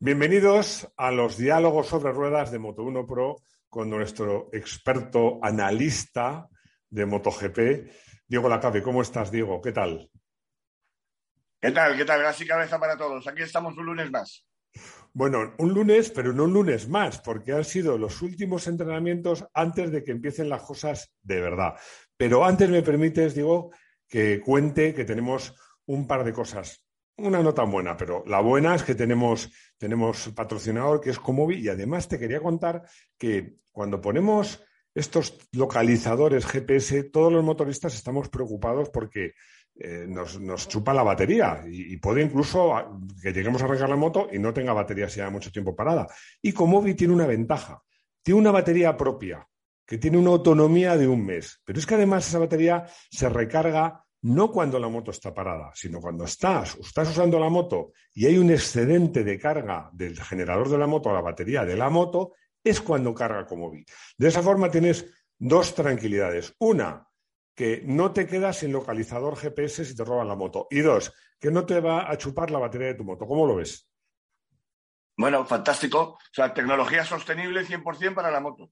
Bienvenidos a los diálogos sobre ruedas de Moto1 Pro con nuestro experto analista de MotoGP, Diego Lacabe. ¿Cómo estás, Diego? ¿Qué tal? ¿Qué tal? ¿Qué tal? Gracias cabeza para todos. Aquí estamos un lunes más. Bueno, un lunes, pero no un lunes más, porque han sido los últimos entrenamientos antes de que empiecen las cosas de verdad. Pero antes me permites, Diego, que cuente que tenemos un par de cosas una no tan buena, pero la buena es que tenemos, tenemos patrocinador que es Comovi y además te quería contar que cuando ponemos estos localizadores GPS, todos los motoristas estamos preocupados porque eh, nos, chupa la batería y, puede incluso que lleguemos a arrancar la moto y no tenga batería si mucho tiempo parada. Y Comovi tiene una ventaja, tiene una batería propia que tiene una autonomía de un mes, pero es que además esa batería se recarga no cuando la moto está parada, sino cuando estás, estás usando la moto y hay un excedente de carga del generador de la moto a la batería de la moto, es cuando carga como vi. De esa forma tienes dos tranquilidades. Una, que no te quedas sin localizador GPS si te roban la moto. Y dos, que no te va a chupar la batería de tu moto. ¿Cómo lo ves? Bueno, fantástico. O sea, tecnología sostenible 100% para la moto.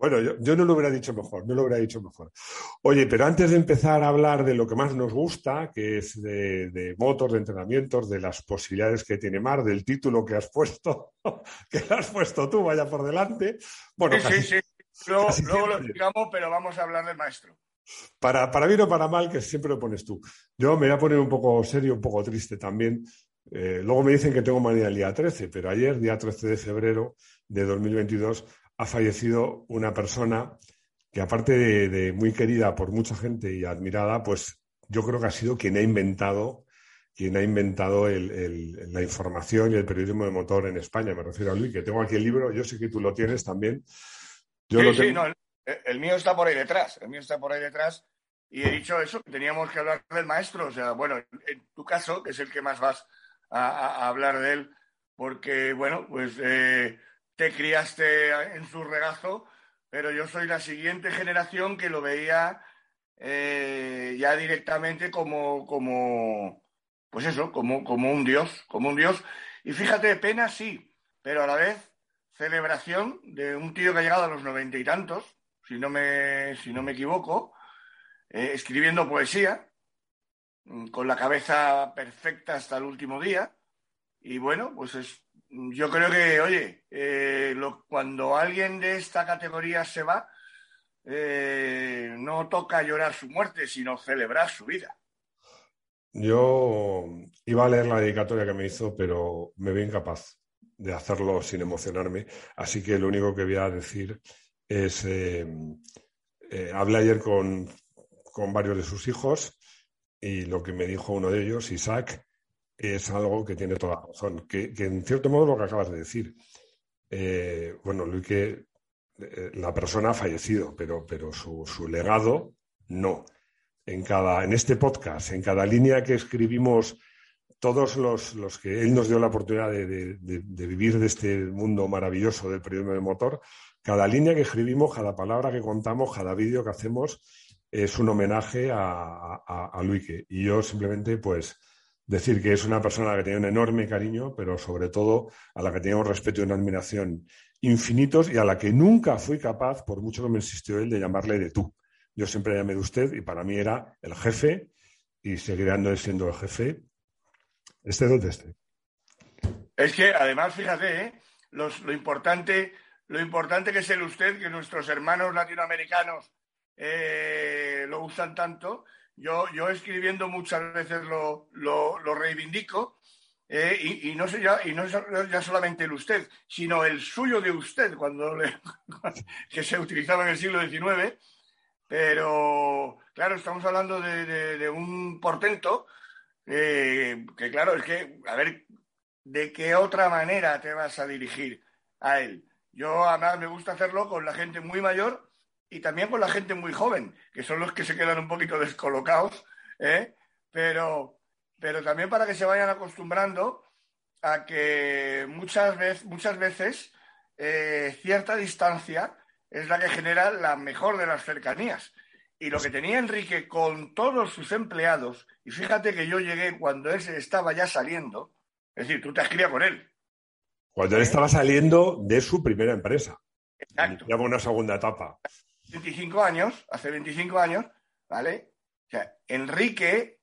Bueno, yo, no lo hubiera dicho mejor, no lo hubiera dicho mejor. Oye, pero antes de empezar a hablar de lo que más nos gusta, que es de, motos, de entrenamientos, de las posibilidades que tiene Mar, del título que has puesto, que has puesto tú, vaya por delante. Bueno, sí, sí, sí. Luego, lo explicamos, pero vamos a hablar del maestro. Para, para bien o para mal, que siempre lo pones tú. Yo me voy a poner un poco serio, un poco triste también. Eh, luego me dicen que tengo manía el día 13, pero ayer, día 13 de febrero de 2022, ha fallecido una persona que aparte de, muy querida por mucha gente y admirada, pues yo creo que ha sido quien ha inventado, quien ha inventado la información y el periodismo de motor en España. Me refiero a Luis, que tengo aquí el libro, yo sé que tú lo tienes también. sí, sí, no, el, mío está por ahí detrás, el mío está por ahí detrás. Y he dicho eso, que teníamos que hablar del maestro. O sea, bueno, en tu caso, que es el que más vas a, hablar de él, porque, bueno, pues eh, te criaste en su regazo, pero yo soy la siguiente generación que lo veía eh, ya directamente como, como, pues eso, como, como un dios, como un dios. Y fíjate, pena sí, pero a la vez celebración de un tío que ha llegado a los noventa y tantos, si no me, si no me equivoco, eh, escribiendo poesía, mm, con la cabeza perfecta hasta el último día. Y bueno, pues es yo creo que, oye, eh, cuando alguien de esta categoría se va, eh, no toca llorar su muerte, sino celebrar su vida. Yo iba a leer la dedicatoria que me hizo, pero me veo incapaz de hacerlo sin emocionarme. Así que lo único que voy a decir es, eh, hablé ayer con varios de sus hijos y lo que me dijo uno de ellos, Isaac, es algo que tiene toda razón, que, en cierto modo lo que acabas de decir. Eh, bueno, Luis, que eh, la persona ha fallecido, pero, pero su, legado no. En, cada, en este podcast, en cada línea que escribimos, todos los, los que él nos dio la oportunidad de, vivir de este mundo maravilloso del periodismo de motor, cada línea que escribimos, cada palabra que contamos, cada vídeo que hacemos, es un homenaje a, a, a Luike. Y yo simplemente, pues, decir que es una persona que tenía un enorme cariño, pero sobre todo a la que tenía un respeto y una admiración infinitos y a la que nunca fui capaz, por mucho que me insistió él, de llamarle de tú. Yo siempre llamé de usted y para mí era el jefe y seguirá siendo el jefe, este donde esté. Es que además, fíjate, ¿eh? lo, importante, lo importante que es el usted, que nuestros hermanos latinoamericanos eh, lo usan tanto, yo, yo escribiendo muchas veces lo, lo, reivindico, eh, y, no sé ya, y no ya solamente el usted, sino el suyo de usted, cuando que se utilizaba en el siglo XIX. Pero, claro, estamos hablando de, un portento eh, que, claro, es que, a ver, ¿de qué otra manera te vas a dirigir a él? Yo, además, me gusta hacerlo con la gente muy mayor y también con la gente muy joven, que son los que se quedan un poquito descolocados, ¿eh? pero, pero también para que se vayan acostumbrando a que muchas, veces, muchas veces eh, cierta distancia es la que genera la mejor de las cercanías. Y lo que tenía Enrique con todos sus empleados, y fíjate que yo llegué cuando él estaba ya saliendo, es decir, tú te has criado con él, Cuando él estaba saliendo de su primera empresa. Exacto. Una segunda etapa. 25 años, hace 25 años, ¿vale? O sea, Enrique,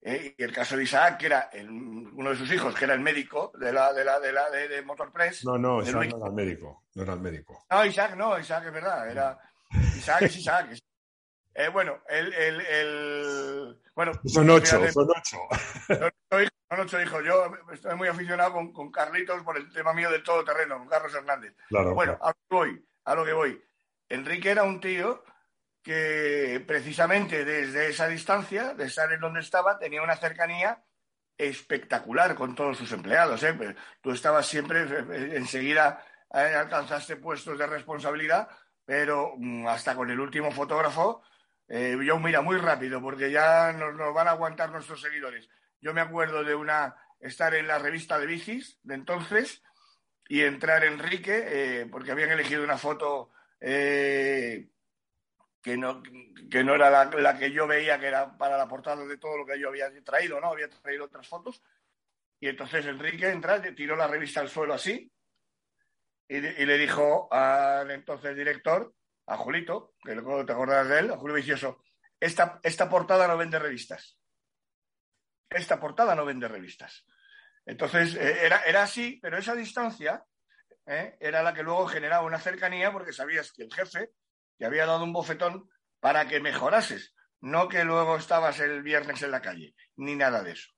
eh, y el caso de Isaac, que era uno de sus hijos, que era el médico de la de la de la de, Motorpress. No, no, Isaac no era el médico, no era el médico. No, Isaac no, Isaac es verdad, era Isaac es Isaac. Eh, bueno, el, el, el, bueno, son ocho, son ocho. Son ocho hijos. Yo estoy muy aficionado con, con Carlitos por el tema mío del todoterreno, con Carlos Hernández. Claro, bueno, a lo que voy, a lo que voy. Enrique era un tío que precisamente desde esa distancia, de estar en donde estaba, tenía una cercanía espectacular con todos sus empleados. ¿eh? Tú estabas siempre, eh, enseguida eh, alcanzaste puestos de responsabilidad, pero mm, hasta con el último fotógrafo, yo mira muy rápido, porque ya nos, nos, van a aguantar nuestros seguidores. Yo me acuerdo de una estar en la revista de bicis de entonces y entrar Enrique, porque habían elegido una foto que no, que no era la, que yo veía que era para la portada de todo lo que yo había traído, ¿no? Había traído otras fotos. Y entonces Enrique entra, tiró la revista al suelo así y, le dijo al entonces director, a Julito, que luego te acordarás de él, a Julio Vicioso, esta, esta portada no vende revistas. Esta portada no vende revistas. Entonces, eh, era, era así, pero esa distancia eh, era la que luego generaba una cercanía porque sabías que el jefe te había dado un bofetón para que mejorases, no que luego estabas el viernes en la calle, ni nada de eso.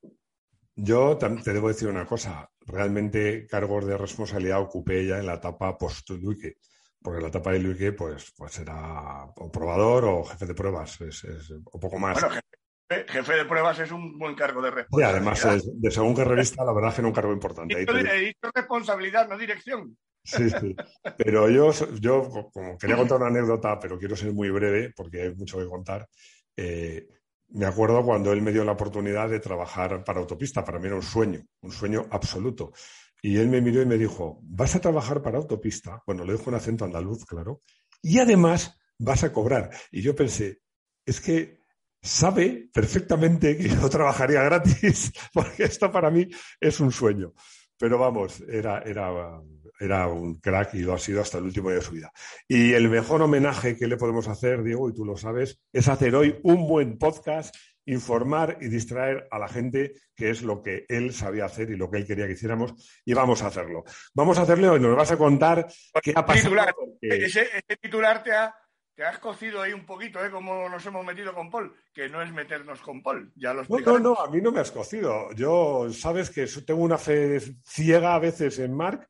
Yo te debo decir una cosa, realmente cargos de responsabilidad ocupé ya en la etapa post-Duque, porque la etapa de Luque pues, pues era o probador o jefe de pruebas, es, o poco más. Bueno, jefe, de pruebas es un buen cargo de responsabilidad. Y además, de según qué revista, la verdad que era un cargo importante. He dicho responsabilidad, no dirección. Sí, sí. Pero yo, yo, como quería contar una anécdota, pero quiero ser muy breve porque hay mucho que contar. Eh, me acuerdo cuando él me dio la oportunidad de trabajar para autopista. Para mí era un sueño, un sueño absoluto. Y él me miró y me dijo, vas a trabajar para autopista. Bueno, le dejo un acento andaluz, claro. Y además vas a cobrar. Y yo pensé, es que sabe perfectamente que yo trabajaría gratis, porque esto para mí es un sueño. Pero vamos, era, era era un crack y lo ha sido hasta el último día de su vida. Y el mejor homenaje que le podemos hacer, Diego, y tú lo sabes, es hacer hoy un buen podcast, informar y distraer a la gente, que es lo que él sabía hacer y lo que él quería que hiciéramos, y vamos a hacerlo. Vamos a hacerlo y nos vas a contar qué ha pasado. ese, titular te ha, te has cocido ahí un poquito, ¿eh? Como nos hemos metido con Paul, que no es meternos con Paul, ya lo No, no, no, a mí no me has cocido. Yo, sabes que tengo una fe ciega a veces en Mark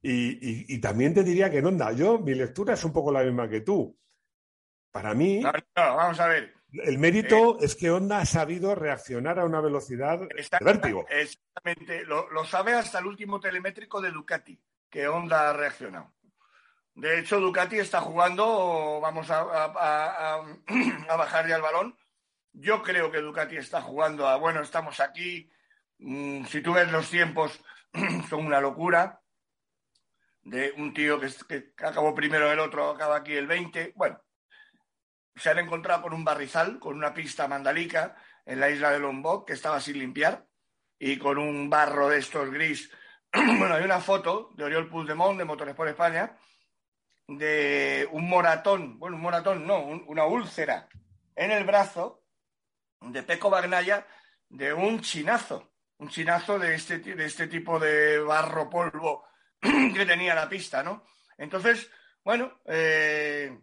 y, también te diría que no onda. Yo, mi lectura es un poco la misma que tú. Para mí. vamos a ver. El mérito eh, es que Honda ha sabido reaccionar a una velocidad de vértigo. Exactamente. Lo, sabe hasta el último telemétrico de Ducati, que Honda ha reaccionado. De hecho, Ducati está jugando, vamos a, bajar ya el balón. Yo creo que Ducati está jugando a, bueno, estamos aquí. Mm, si tú ves los tiempos, son una locura de un tío que, acabó primero el otro, acaba aquí el 20. Bueno, se han encontrado con un barrizal, con una pista mandalica en la isla de Lombok que estaba sin limpiar y con un barro de estos gris. bueno, hay una foto de Oriol Puigdemont de Motores por España de un moratón, bueno, un moratón no, una úlcera en el brazo de Peco Bagnaya de un chinazo, un chinazo de este, de este tipo de barro polvo que tenía la pista, ¿no? Entonces, bueno, eh,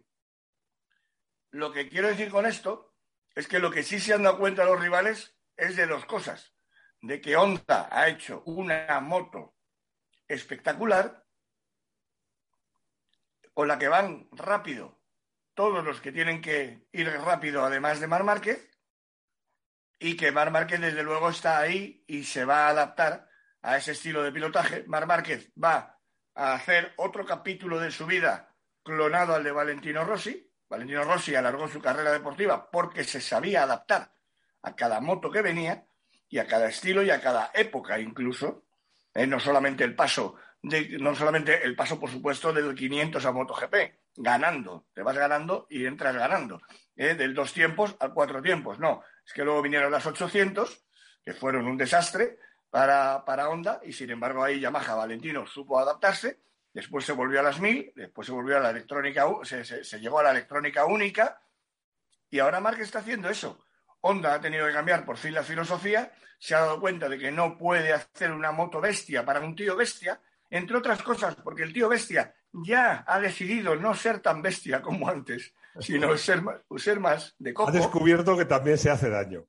lo que quiero decir con esto es que lo que sí se han dado cuenta los rivales es de dos cosas. De que Honda ha hecho una moto espectacular con la que van rápido todos los que tienen que ir rápido, además de Mar Márquez, y que Mar Márquez desde luego está ahí y se va a adaptar a ese estilo de pilotaje. Mar Márquez va a hacer otro capítulo de su vida clonado al de Valentino Rossi. Valentino Rossi alargó su carrera deportiva porque se sabía adaptar a cada moto que venía y a cada estilo y a cada época incluso. Eh, no solamente el paso, no solamente el paso, por supuesto, del 500 a MotoGP, ganando, te vas ganando y entras ganando, eh, del dos tiempos a cuatro tiempos. No, es que luego vinieron las 800, que fueron un desastre, para, para Honda y sin embargo ahí Yamaha Valentino supo adaptarse, después se volvió a las 1000, después se volvió a la electrónica, se, se, llegó a la electrónica única. Y ahora Mark está haciendo eso. Honda ha tenido que cambiar por fin la filosofía, se ha dado cuenta de que no puede hacer una moto bestia para un tío bestia, entre otras cosas porque el tío bestia ya ha decidido no ser tan bestia como antes, sino ser, ser más de cojo. Ha descubierto que también se hace daño.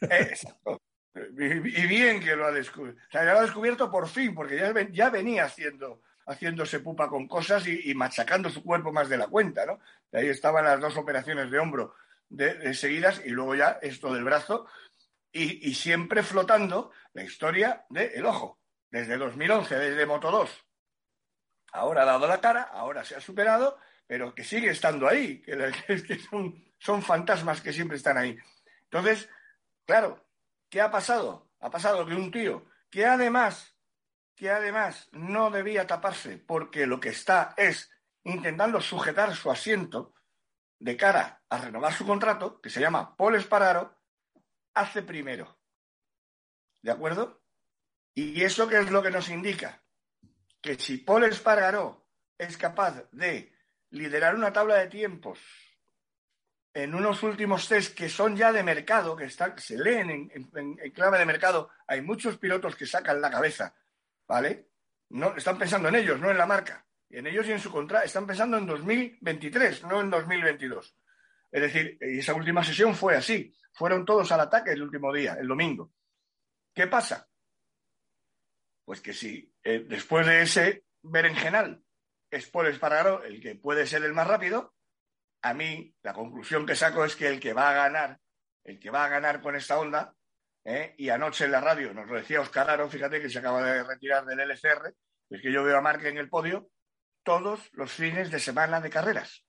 Exacto. Y bien que lo ha descubierto. O sea, lo ha descubierto por fin, porque ya, ya venía haciendo, haciéndose pupa con cosas y, machacando su cuerpo más de la cuenta, ¿no? ahí estaban las dos operaciones de hombro de, seguidas y luego ya esto del brazo y, siempre flotando la historia del ojo, desde 2011, desde Moto 2. Ahora ha dado la cara, ahora se ha superado, pero que sigue estando ahí, que, son fantasmas que siempre están ahí. Entonces, claro, ¿Qué ha pasado? Ha pasado que un tío que además, que además no debía taparse porque lo que está es intentando sujetar su asiento de cara a renovar su contrato, que se llama Paul Espararo, hace primero. ¿De acuerdo? ¿Y eso qué es lo que nos indica? Que si Paul Espargaró es capaz de liderar una tabla de tiempos en unos últimos test que son ya de mercado, que, están, se leen en, clave de mercado, hay muchos pilotos que sacan la cabeza, ¿vale? No, están pensando en ellos, no en la marca. Y en ellos y en su contra, están pensando en 2023, no en 2022. Es decir, esa última sesión fue así. Fueron todos al ataque el último día, el domingo. ¿Qué pasa? Pues que si eh, después de ese berenjenal es Paul Espargaro el que puede ser el más rápido, a mí la conclusión que saco es que el que va a ganar, el que va a ganar con esta onda, ¿eh? y anoche en la radio nos lo decía Oscar Aro, fíjate que se acaba de retirar del LCR, es que yo veo a Marque en el podio todos los fines de semana de carreras.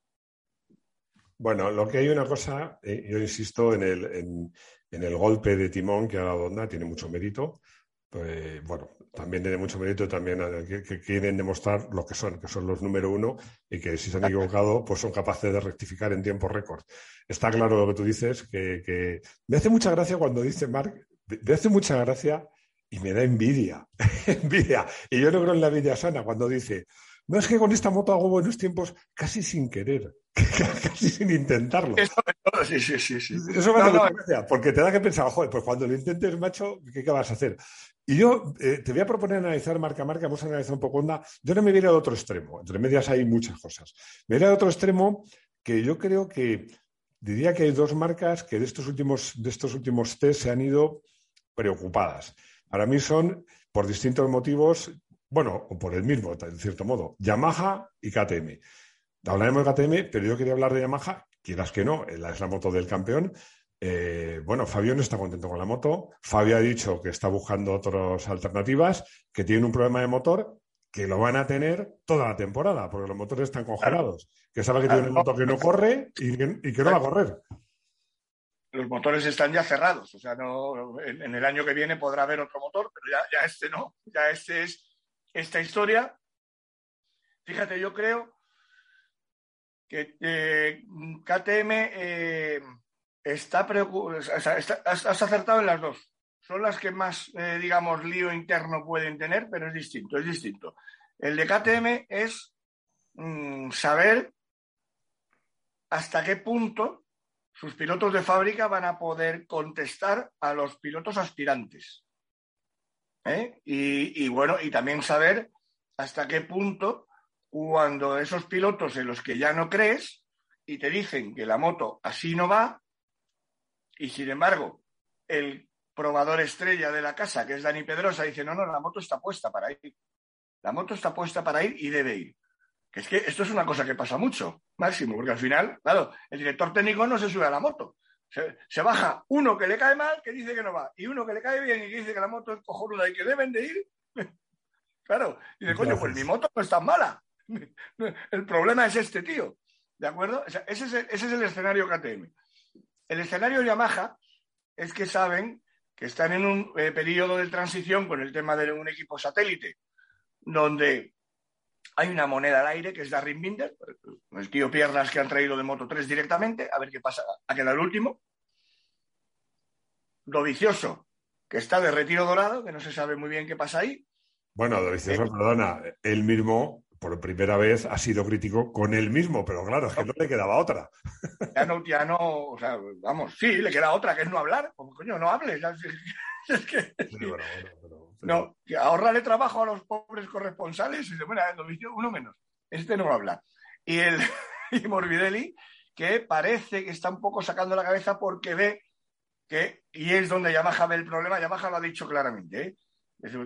Bueno, lo que hay una cosa, eh, yo insisto en el, en, el golpe de timón que ha dado Honda, tiene mucho mérito. Pues, bueno, también tiene mucho mérito también que, quieren demostrar lo que son, que son los número uno y que si se han equivocado, pues son capaces de rectificar en tiempo récord. Está claro lo que tú dices, que, me hace mucha gracia cuando dice Mark, me hace mucha gracia y me da envidia, envidia. Y yo no creo en la envidia sana cuando dice, no es que con esta moto hago buenos tiempos casi sin querer, casi sin intentarlo. Eso, sí, sí, sí, sí. Eso me hace gracia, porque te da que pensar, joder, pues cuando lo intentes, macho, ¿qué, qué vas a hacer? Y yo eh, te voy a proponer analizar marca a marca, vamos a analizar un poco onda. Yo no me voy a otro extremo, entre medias hay muchas cosas. Me voy a otro extremo que yo creo que diría que hay dos marcas que de estos últimos, de estos últimos test se han ido preocupadas. Para mí son, por distintos motivos, bueno, o por el mismo, en cierto modo, Yamaha y KTM. Hablaremos de KTM, pero yo quería hablar de Yamaha, quieras que no, es la moto del campeón, eh, bueno, Fabio no está contento con la moto. Fabio ha dicho que está buscando otras alternativas, que tiene un problema de motor, que lo van a tener toda la temporada, porque los motores están congelados. Que sabe que tiene una moto que no corre y que, no va a correr. Los motores están ya cerrados, o sea, no, en, el año que viene podrá haber otro motor, pero ya, este no, ya este es esta historia. Fíjate, yo creo que eh, KTM eh, está has acertado en las dos. Son las que más, eh, digamos, lío interno pueden tener, pero es distinto, es distinto. El de KTM es mm, saber hasta qué punto sus pilotos de fábrica van a poder contestar a los pilotos aspirantes. ¿eh? Y, y, bueno, y también saber hasta qué punto cuando esos pilotos en los que ya no crees y te dicen que la moto así no va, y sin embargo, el probador estrella de la casa, que es Dani Pedrosa, dice, no, no, la moto está puesta para ir. La moto está puesta para ir y debe ir. Que es que esto es una cosa que pasa mucho, Máximo, porque al final, claro, el director técnico no se sube a la moto. Se, baja uno que le cae mal, que dice que no va, y uno que le cae bien y que dice que la moto es cojonuda y que deben de ir. claro, y dice, coño, pues mi moto no es tan mala. el problema es este tío. ¿De acuerdo? ese, es el, ese es el escenario KTM. El escenario Yamaha es que saben que están en un eh, periodo de transición con el tema de un equipo satélite, donde hay una moneda al aire que es Darren Binder, el tío Piernas que han traído de Moto 3 directamente, a ver qué pasa, a quedar el último. Lo vicioso que está de retiro dorado, que no se sabe muy bien qué pasa ahí. Bueno, Dovizioso, eh, perdona, él mismo por primera vez ha sido crítico con él mismo, pero claro, es que no le quedaba otra. Ya no, ya no, o sea, vamos, sí, le queda otra, que es no hablar. Como coño, no hables. Es que, No, que ahorrarle trabajo a los pobres corresponsales y dice, bueno, uno menos. Este no habla. Y el y Morbidelli, que parece que está un poco sacando la cabeza porque ve que, y es donde Yamaha ve el problema, Yamaha lo ha dicho claramente, ¿eh?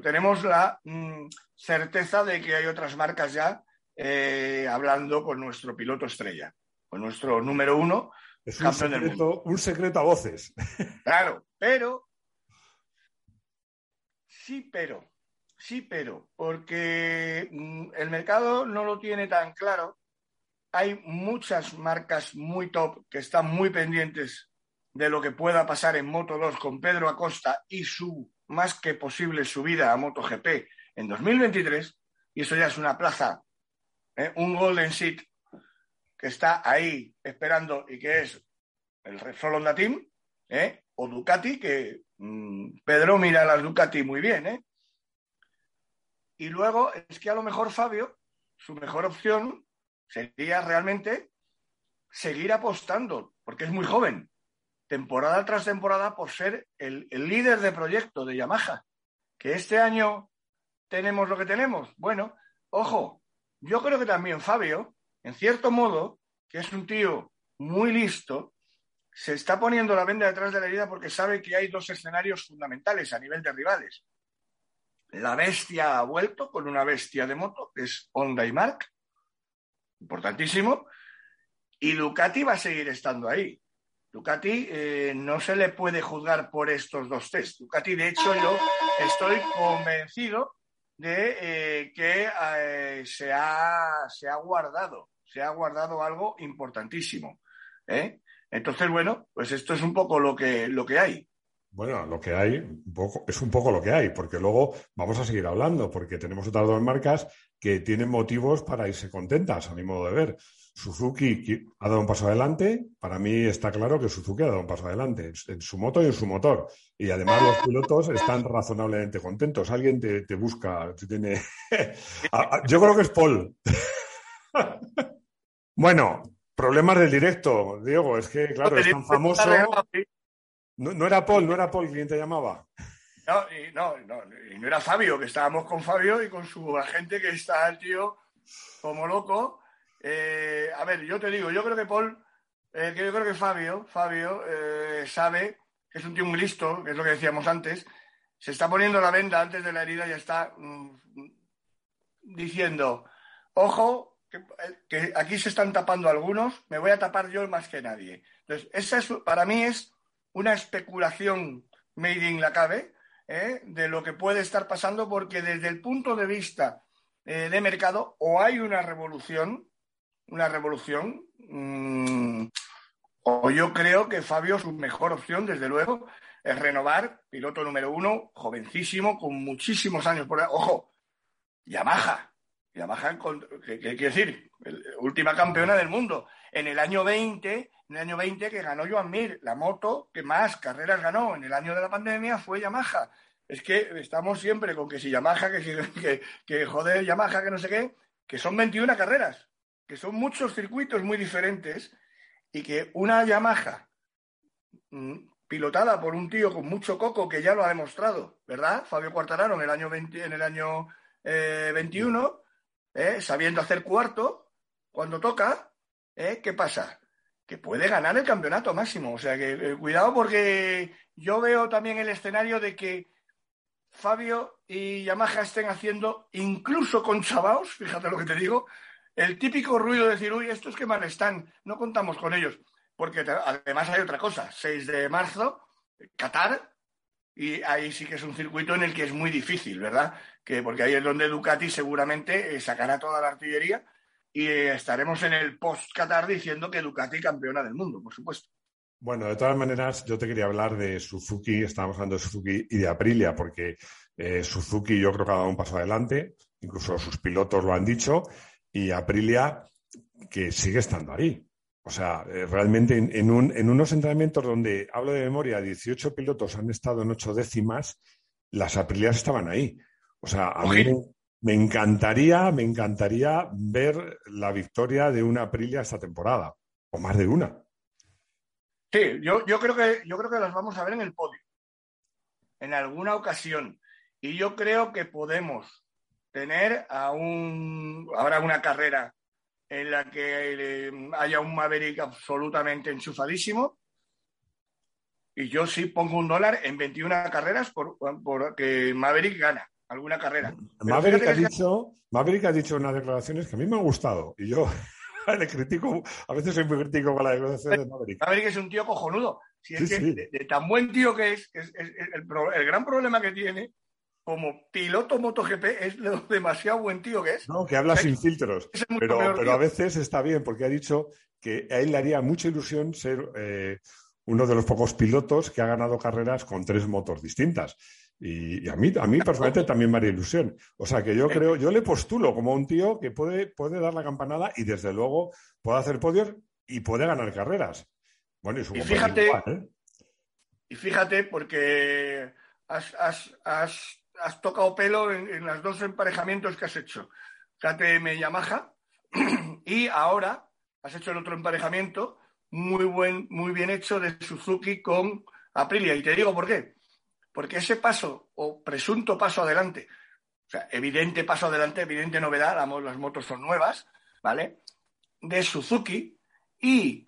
Tenemos la mm, certeza de que hay otras marcas ya eh, hablando con nuestro piloto estrella, con nuestro número uno. Es un secreto, un secreto a voces. Claro, pero. Sí, pero. Sí, pero. Porque mm, el mercado no lo tiene tan claro. Hay muchas marcas muy top que están muy pendientes de lo que pueda pasar en Moto 2 con Pedro Acosta y su más que posible subida a MotoGP en 2023, y eso ya es una plaza, ¿eh? un Golden Seat que está ahí esperando y que es el Repsol Honda Team, ¿eh? o Ducati, que mm, Pedro mira las Ducati muy bien. ¿eh? Y luego es que a lo mejor Fabio, su mejor opción sería realmente seguir apostando, porque es muy joven temporada tras temporada por ser el, líder de proyecto de Yamaha. Que este año tenemos lo que tenemos. Bueno, ojo, yo creo que también Fabio, en cierto modo, que es un tío muy listo, se está poniendo la venda detrás de la herida porque sabe que hay dos escenarios fundamentales a nivel de rivales. La bestia ha vuelto con una bestia de moto, que es Honda y Mark, importantísimo, y Ducati va a seguir estando ahí. Ducati eh, no se le puede juzgar por estos dos test. Ducati, de hecho, yo estoy convencido de eh, que eh, se, ha, se, ha, guardado, se ha guardado algo importantísimo. Entonces, bueno, pues esto es un poco lo que, lo que hay. Bueno, lo que hay es un poco lo que hay, porque luego vamos a seguir hablando, porque tenemos otras dos marcas que tienen motivos para irse contentas, a mi modo de ver. Suzuki ha dado un paso adelante. Para mí está claro que Suzuki ha dado un paso adelante en su moto y en su motor. Y además los pilotos están razonablemente contentos. Alguien te, busca, tiene. Yo creo que es Paul. bueno, problemas del directo, Diego. Es que, claro, es tan famoso. No, era Paul, no era Paul quien te llamaba. No, y no, no, y no era Fabio, que estábamos con Fabio y con su agente que está el tío como loco eh, a ver, yo te digo, yo creo que Paul, eh, que yo creo que Fabio, Fabio eh, sabe que es un tío muy listo, que es lo que decíamos antes, se está poniendo la venda antes de la herida y está mm, diciendo, ojo, que, aquí se están tapando algunos, me voy a tapar yo más que nadie. Entonces, esa es, para mí es una especulación made in la cabe de lo que puede estar pasando, porque desde el punto de vista de mercado, o hay una revolución una revolución. Mm, o yo creo que Fabio, su mejor opción, desde luego, es renovar, piloto número uno, jovencísimo, con muchísimos años por Ojo, Yamaha. Yamaha, ¿qué quiere decir? última campeona del mundo. En el año 20, en el año 20 que ganó Joan Mir, la moto que más carreras ganó en el año de la pandemia fue Yamaha. Es que estamos siempre con que si Yamaha, que, que, que joder Yamaha, que no sé qué, que son 21 carreras que son muchos circuitos muy diferentes y que una Yamaha mm, pilotada por un tío con mucho coco que ya lo ha demostrado, ¿verdad? Fabio Cuartararo en el año, 20, en el año 21, eh, eh, sabiendo hacer cuarto, cuando toca, eh, ¿qué pasa? Que puede ganar el campeonato máximo. O sea que cuidado porque yo veo también el escenario de que Fabio y Yamaha estén haciendo, incluso con Chavaos, fíjate lo que te digo, el típico ruido de decir, uy, estos que mal están, no contamos con ellos. Porque además hay otra cosa, 6 de marzo, Qatar, y ahí sí que es un circuito en el que es muy difícil, ¿verdad? Que, porque ahí es donde Ducati seguramente eh, sacará toda la artillería y eh, estaremos en el post-Qatar diciendo que Ducati campeona del mundo, por supuesto. Bueno, de todas maneras, yo te quería hablar de Suzuki, estábamos hablando de Suzuki y de Aprilia, porque eh, Suzuki yo creo que ha dado un paso adelante, incluso sus pilotos lo han dicho, y Aprilia, que sigue estando ahí. O sea, realmente en, unos entrenamientos donde, hablo de memoria, 18 pilotos han estado en ocho décimas, las Aprilias estaban ahí. O sea, a mí me, encantaría, me encantaría ver la victoria de una Aprilia esta temporada, o más de una. Sí, yo, yo, creo que, yo creo que las vamos a ver en el podio, en alguna ocasión. Y yo creo que podemos tener a un, ahora una carrera en la que eh, haya un Maverick absolutamente enchufadísimo. Y yo sí pongo un dólar en 21 carreras por, que Maverick gana alguna carrera. Maverick ha, dicho, Maverick ha dicho unas declaraciones que a mí me han gustado y yo le critico, a veces soy muy crítico con la declaración de Maverick. Maverick es un tío cojonudo. Si es que De, tan buen tío que es, el, el, gran problema que tiene como piloto MotoGP es lo demasiado buen tío que es. No, que habla sin filtros. Pero, a veces está bien porque ha dicho que a él le haría mucha ilusión ser eh, uno de los pocos pilotos que ha ganado carreras con tres motos distintas. Y, a mí, a mí personalmente también me haría ilusión. O sea que yo creo, yo le postulo como un tío que puede, puede dar la campanada y desde luego puede hacer podios y puede ganar carreras. Bueno, y, su fíjate, ¿eh? y fíjate porque has, has tocado pelo en, los dos emparejamientos que has hecho. KTM Yamaha y ahora has hecho el otro emparejamiento muy, buen, muy bien hecho de Suzuki con Aprilia. Y te digo por qué. Porque ese paso o presunto paso adelante, o sea, evidente paso adelante, evidente novedad, las motos son nuevas, ¿vale? De Suzuki y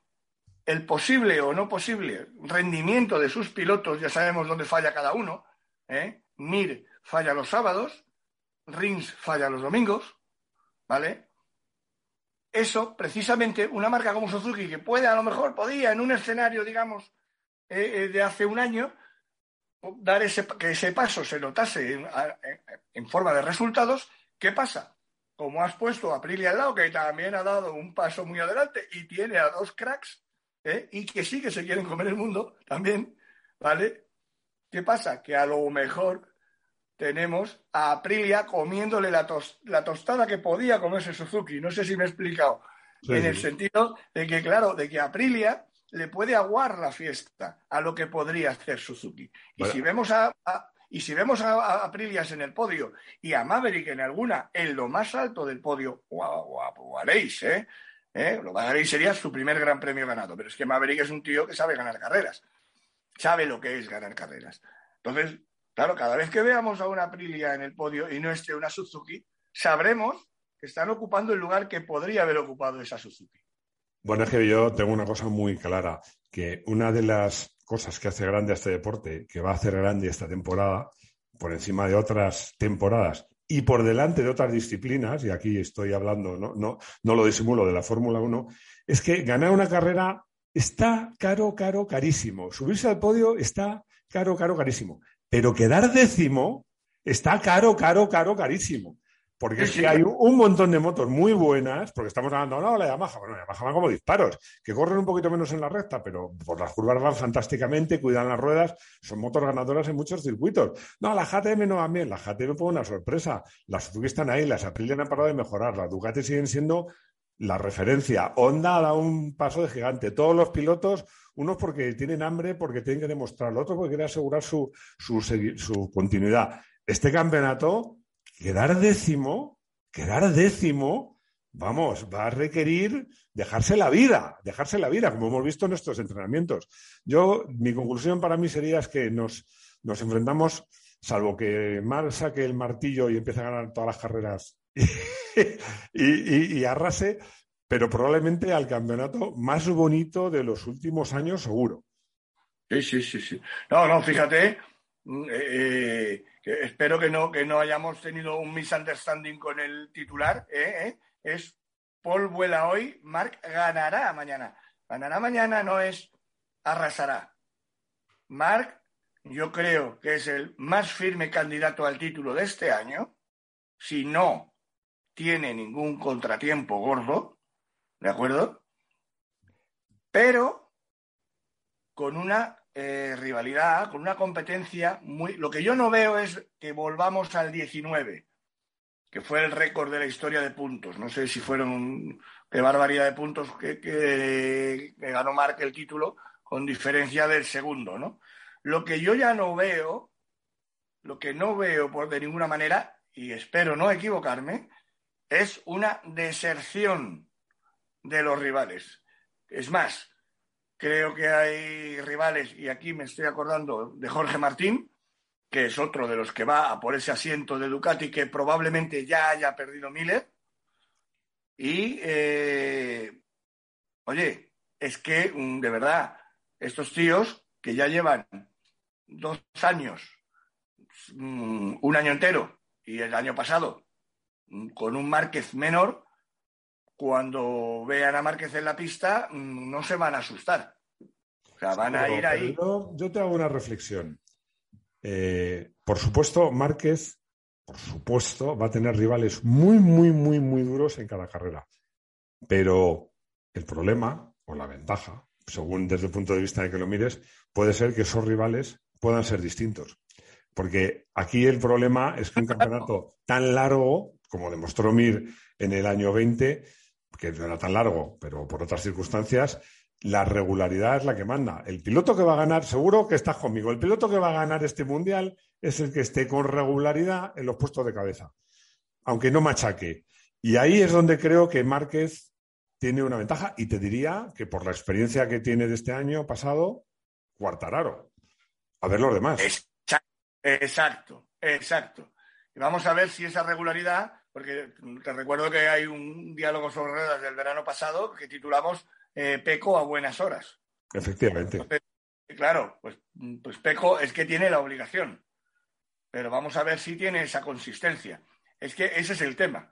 el posible o no posible rendimiento de sus pilotos, ya sabemos dónde falla cada uno, ¿eh? Mir falla los sábados, Rins falla los domingos, ¿vale? Eso, precisamente, una marca como Suzuki, que puede, a lo mejor, podía, en un escenario, digamos, eh, eh, de hace un año, dar ese, que ese paso se notase en, forma de resultados, ¿qué pasa? Como has puesto a Aprilia al lado, que también ha dado un paso muy adelante y tiene a dos cracks, ¿eh? y que sí que se quieren comer el mundo también, ¿vale? ¿Qué pasa? Que a lo mejor tenemos a Aprilia comiéndole la, tostada que podía comerse Suzuki. No sé si me he explicado. en el sentido de que, claro, de que Aprilia le puede aguar la fiesta a lo que podría hacer Suzuki. Y si vemos a, y si vemos a, Aprilias en el podio y a Maverick en alguna en lo más alto del podio, guau, ¿eh? ¿eh? Lo haréis sería su primer gran premio ganado. Pero es que Maverick es un tío que sabe ganar carreras. Sabe lo que es ganar carreras. Entonces, Claro, cada vez que veamos a una Aprilia en el podio y no esté una Suzuki, sabremos que están ocupando el lugar que podría haber ocupado esa Suzuki. Bueno, es que yo tengo una cosa muy clara, que una de las cosas que hace grande a este deporte, que va a hacer grande esta temporada, por encima de otras temporadas y por delante de otras disciplinas, y aquí estoy hablando, no, no, no lo disimulo, de la Fórmula 1, es que ganar una carrera está caro, caro, carísimo. Subirse al podio está caro, caro, carísimo. Pero quedar décimo está caro, caro, caro, carísimo. Porque es que hay un montón de motos muy buenas, porque estamos hablando, no, la Yamaha, bueno, la Yamaha van como disparos, que corren un poquito menos en la recta, pero por las curvas van fantásticamente, cuidan las ruedas, son motos ganadoras en muchos circuitos. No, la GTM no va bien, la GTM fue una sorpresa, las Suzuki están ahí, las Aprilia han parado de mejorar, las Ducati siguen siendo la referencia. Honda da un paso de gigante, todos los pilotos unos porque tienen hambre, porque tienen que demostrarlo, otros porque quieren asegurar su, su, continuidad. Este campeonato, quedar décimo, quedar décimo, vamos, va a requerir dejarse la vida, dejarse la vida, como hemos visto en estos entrenamientos. Yo, mi conclusión para mí sería es que nos, nos enfrentamos, salvo que Mar saque el martillo y empiece a ganar todas las carreras y, arrase, pero probablemente al campeonato más bonito de los últimos años, seguro. Sí, sí, sí, sí. No, no, fíjate, mm, eh, eh, espero que no, que no hayamos tenido un misunderstanding con el titular. ¿eh? Es Paul vuela hoy, Mark ganará mañana. Ganará mañana no es arrasará. Mark, yo creo que es el más firme candidato al título de este año. Si no tiene ningún contratiempo gordo, ¿de acuerdo? Pero con una eh, rivalidad, con una competencia muy... Lo que yo no veo es que volvamos al 19, que fue el récord de la historia de puntos. No sé si fueron qué barbaridad de puntos que, que, ganó Mark el título con diferencia del segundo, ¿no? Lo que yo ya no veo, lo que no veo por de ninguna manera, y espero no equivocarme, es una deserción de los rivales. Es más, creo que hay rivales, y aquí me estoy acordando de Jorge Martín, que es otro de los que va a por ese asiento de Ducati que probablemente ya haya perdido Miller. Y, eh, oye, es que mm, de verdad, estos tíos que ya llevan dos años, mm, un año entero y el año pasado mm, con un Márquez menor, cuando vean a Márquez en la pista no se van a asustar. O sea, van a ir ahí. yo te hago una reflexión. Eh, por supuesto, Márquez, por supuesto, va a tener rivales muy, muy, muy, muy duros en cada carrera. Pero el problema o la ventaja, según desde el punto de vista de que lo mires, puede ser que esos rivales puedan ser distintos. Porque aquí el problema es que un campeonato tan largo, como demostró Mir en el año 20, que no era tan largo, pero por otras circunstancias, la regularidad es la que manda. El piloto que va a ganar, seguro que estás conmigo, el piloto que va a ganar este mundial es el que esté con regularidad en los puestos de cabeza, aunque no machaque. Y ahí es donde creo que Márquez tiene una ventaja y te diría que por la experiencia que tiene de este año pasado, cuartararo. A ver los demás. Exacto, exacto. Y vamos a ver si esa regularidad, porque te recuerdo que hay un diálogo sobre ruedas del verano pasado que titulamos eh, peco a buenas horas. Efectivamente. claro, pues, pues peco es que tiene la obligación, pero vamos a ver si tiene esa consistencia. Es que ese es el tema.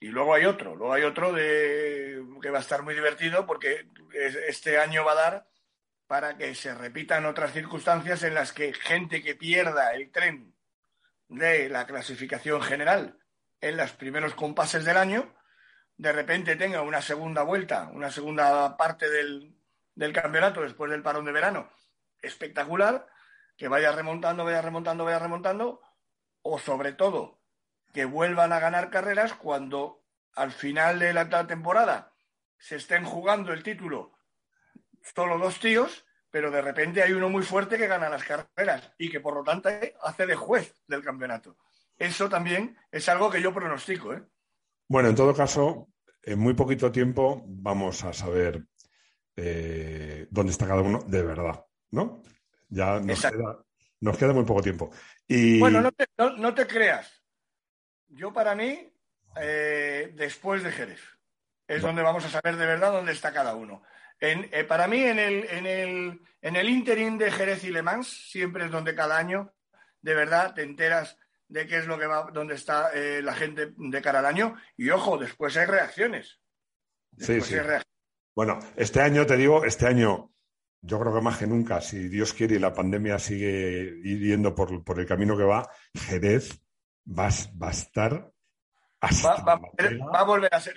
Y luego hay otro, luego hay otro de, que va a estar muy divertido porque este año va a dar para que se repitan otras circunstancias en las que gente que pierda el tren de la clasificación general en los primeros compases del año de repente tenga una segunda vuelta, una segunda parte del, campeonato después del parón de verano espectacular, que vaya remontando, vaya remontando, vaya remontando, o sobre todo que vuelvan a ganar carreras cuando al final de la temporada se estén jugando el título solo dos tíos, pero de repente hay uno muy fuerte que gana las carreras y que por lo tanto hace de juez del campeonato. Eso también es algo que yo pronostico. ¿eh? Bueno, en todo caso, en muy poquito tiempo vamos a saber eh, dónde está cada uno de verdad, ¿no? Ya nos, queda, muy poco tiempo. Y... Bueno, no te, creas. Yo para mí, eh, después de Jerez, es donde vamos a saber de verdad dónde está cada uno. Eh, para mí, en el, en, el, en el interim de Jerez y Le Mans, siempre es donde cada año, de verdad, te enteras de qué es lo que va, dónde está eh, la gente de cara al año. Y ojo, después hay reacciones. sí, sí. Bueno, este año, te digo, este año, yo creo que más que nunca, si Dios quiere y la pandemia sigue yendo por, por el camino que va, Jerez va, va a estar. Va, va, a volver a ser.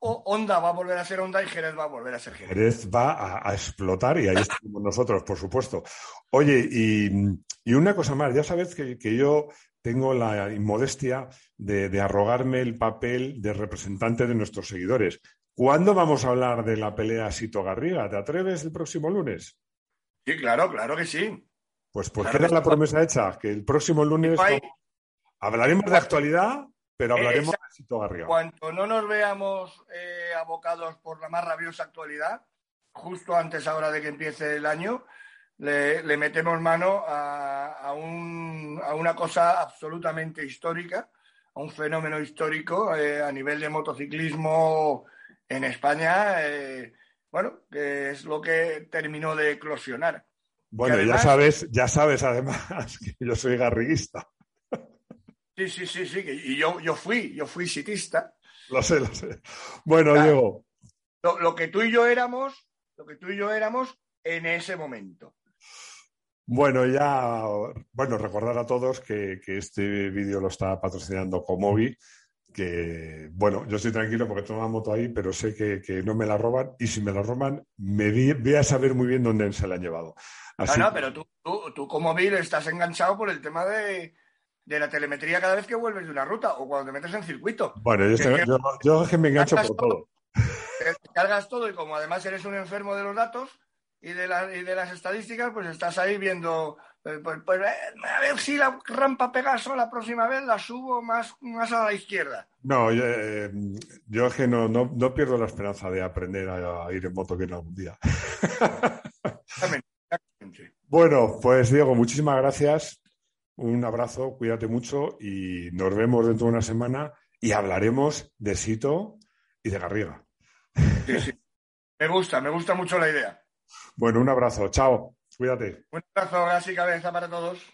Honda va a volver a ser Honda y Jerez va a volver a ser Jerez. Jerez va a, explotar y ahí estamos nosotros, por supuesto. Oye, y, una cosa más, ya sabes que, que yo tengo la inmodestia de, arrogarme el papel de representante de nuestros seguidores. ¿Cuándo vamos a hablar de la pelea Sito Garriga? ¿Te atreves el próximo lunes? Sí, claro, claro que sí. Pues ¿por qué la promesa hecha? Que el próximo lunes hablaremos de actualidad, pero hablaremos de Sito Garriga. Cuando no nos veamos eh, abocados por la más rabiosa actualidad, justo antes ahora de que empiece el año, le, metemos mano a, una cosa absolutamente histórica, a un fenómeno histórico eh, a nivel de motociclismo en España, eh, bueno, que es lo que terminó de eclosionar. Bueno, ya sabes, ya sabes además que yo soy garriguista. Sí, sí, sí, sí, y yo, yo fui, yo fui sitista. Lo sé, lo sé. Bueno, Diego. lo, que tú y yo éramos, lo que tú y yo éramos en ese momento. Bueno, ya, bueno, recordar a todos que, este vídeo lo está patrocinando Comovi, que, bueno, yo estoy tranquilo porque tengo una moto ahí, pero sé que, no me la roban y si me la roban, me voy a saber muy bien dónde se la han llevado. no, no, pero tú, tú, tú Comovi estás enganchado por el tema de, de la telemetría cada vez que vuelves de una ruta o cuando te metes en circuito. Bueno, yo, es que me engancho por todo. cargas todo y como además eres un enfermo de los datos y de, y de las estadísticas, pues estás ahí viendo, eh, pues, pues eh, a ver si la rampa Pegaso la próxima vez la subo más, más a la izquierda. No, yo, eh, es que no, no, pierdo la esperanza de aprender a, ir en moto que no algún día. bueno, pues Diego, muchísimas gracias. Un abrazo, cuídate mucho y nos vemos dentro de una semana y hablaremos de Sito y de Garriga. Me gusta, me gusta mucho la idea. Bueno, un abrazo, chao, cuídate. Un abrazo, así cabeza para todos.